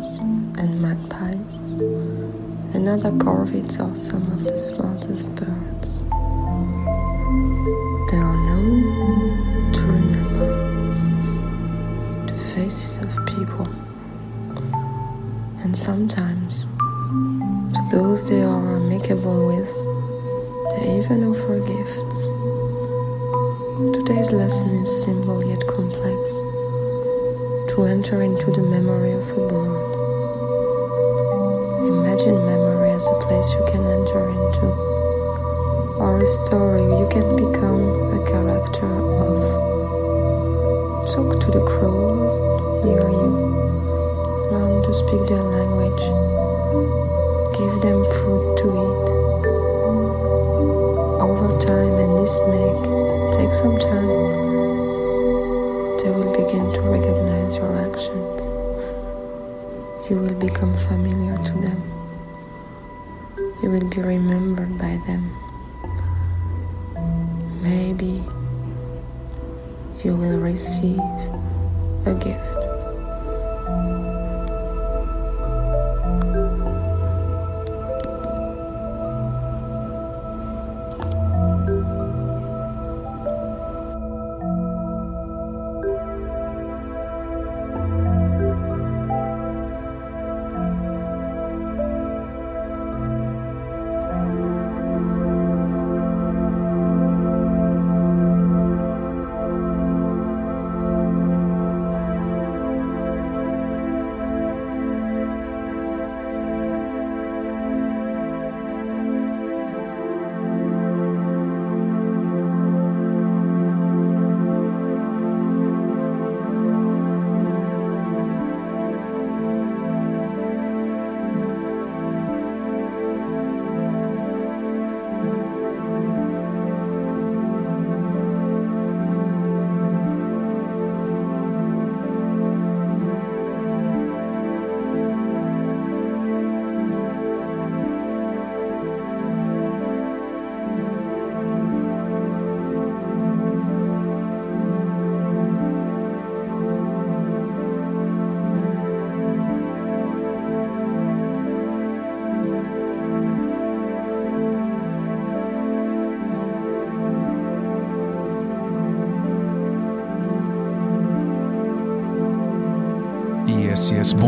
Ravens and magpies and other corvids are some of the smartest birds. They are known to remember the faces of people and sometimes to those they are amicable with, they even offer gifts. Today's lesson is simple yet complex to enter into the memory of a bird. Place you can enter into, or a story you can become a character of. Talk to the crows near you, learn to speak their language, give them food to eat. Over time, and this may take some time they will begin to recognize your actions. You will become familiar to them. Will be remembered by them.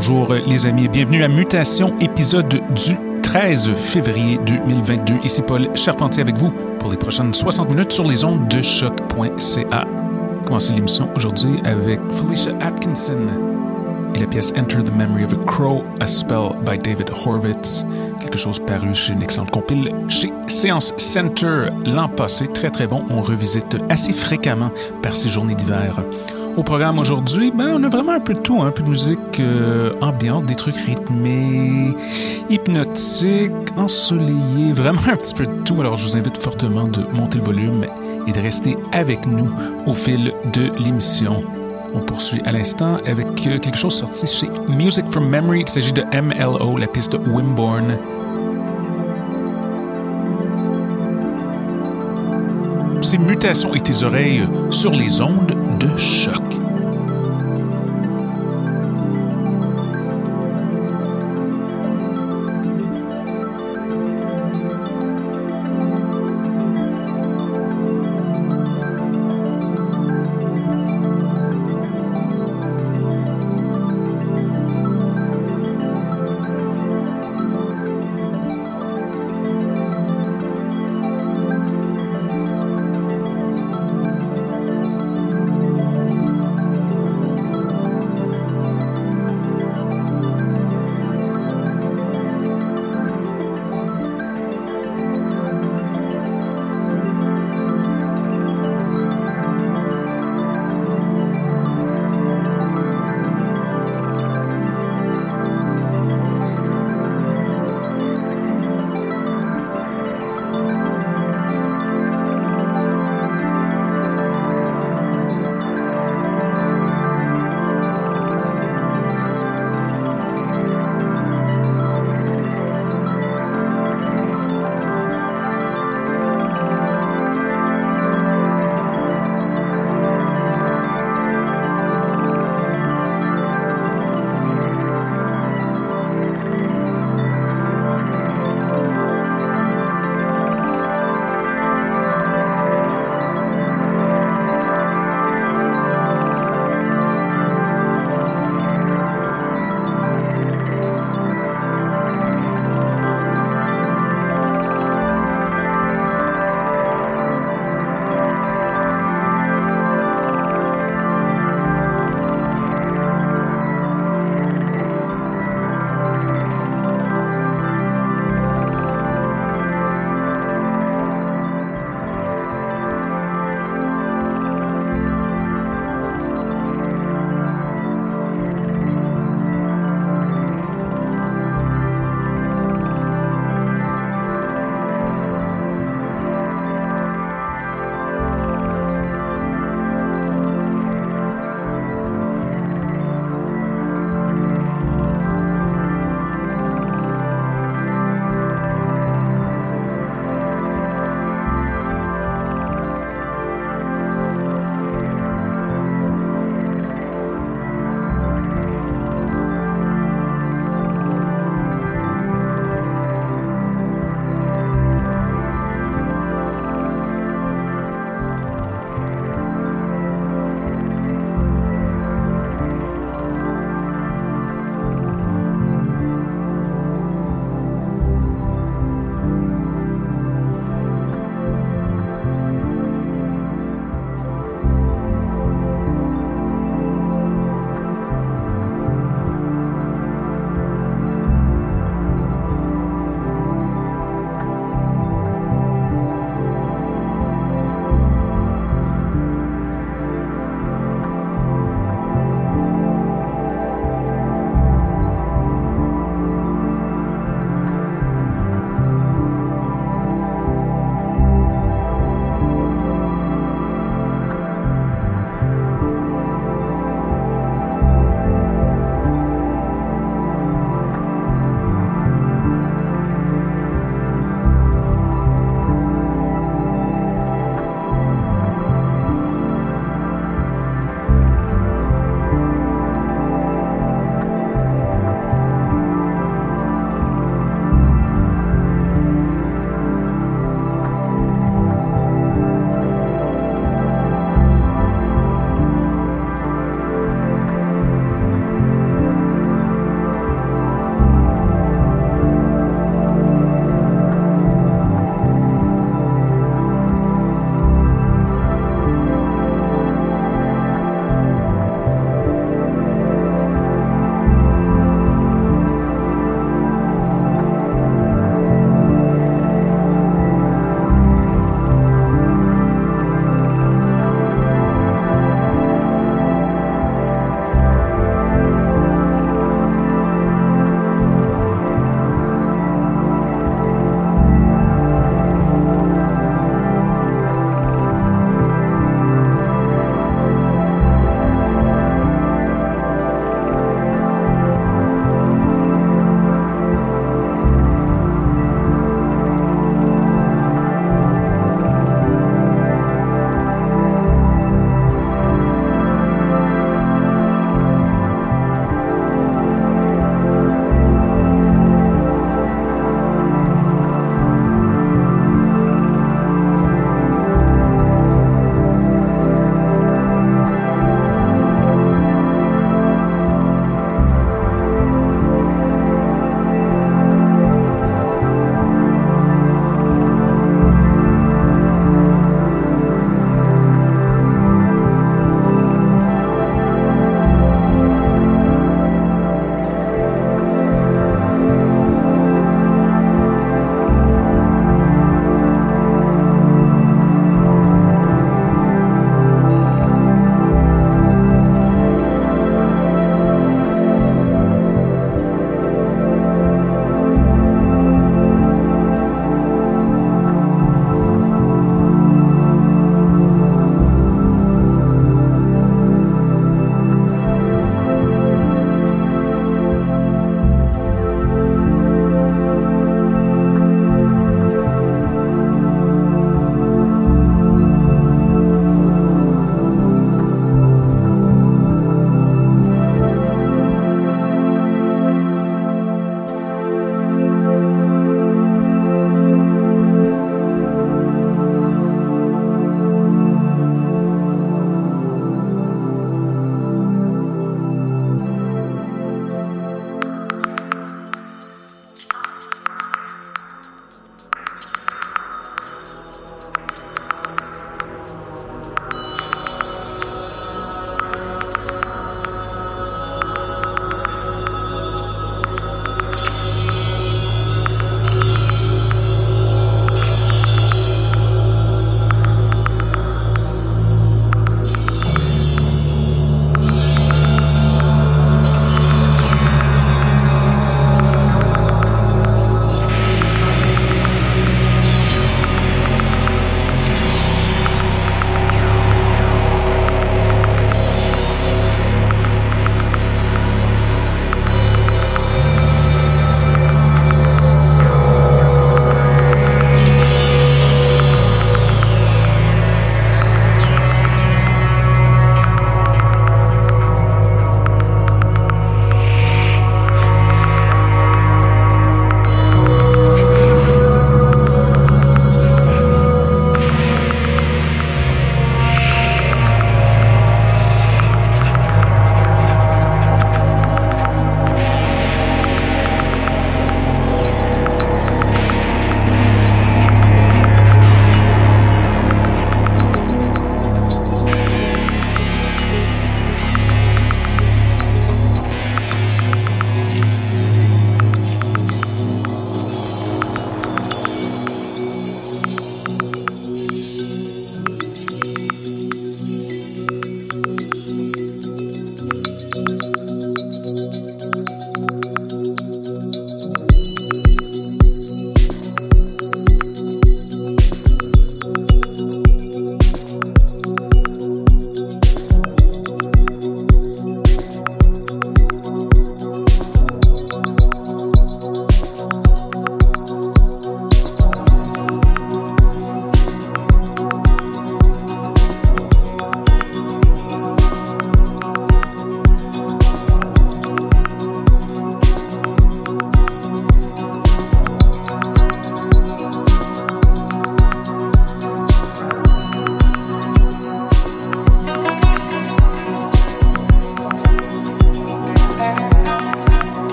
Bonjour les amis et bienvenue à Mutation, épisode du 13 février 2022. Ici Paul Charpentier avec vous pour les prochaines 60 minutes sur les ondes de choc.ca. Commencer l'émission aujourd'hui avec Felicia Atkinson et la pièce Enter the Memory of a Crow, A Spell by David Horvitz. Quelque chose paru chez une excellente compile chez Séance Center l'an passé. Très très bon. On revisite assez fréquemment par ces journées d'hiver. Au programme aujourd'hui, ben, on a vraiment un peu de tout, hein. un peu de musique euh, ambiante, des trucs rythmés, hypnotiques, ensoleillés, vraiment un petit peu de tout. Alors je vous invite fortement de monter le volume et de rester avec nous au fil de l'émission. On poursuit à l'instant avec euh, quelque chose sorti chez Music from Memory. Il s'agit de MLO, la piste Wimborne. Ces mutations et tes oreilles sur les ondes de choc.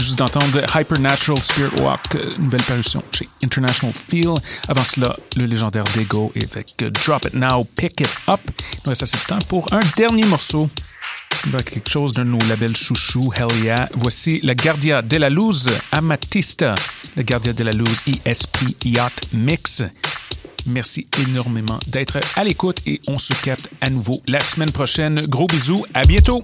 Juste d'entendre Hypernatural Spirit Walk, euh, nouvelle parution chez International Feel. Avant cela, le légendaire Dego avec Drop It Now, Pick It Up. Il reste assez de temps pour un dernier morceau. Quelque chose de nos labels chouchou, Hell Yeah. Voici la Guardia de la Luz Amatista, la Guardia de la Luz ESP Yacht Mix. Merci énormément d'être à l'écoute et on se capte à nouveau la semaine prochaine. Gros bisous, à bientôt!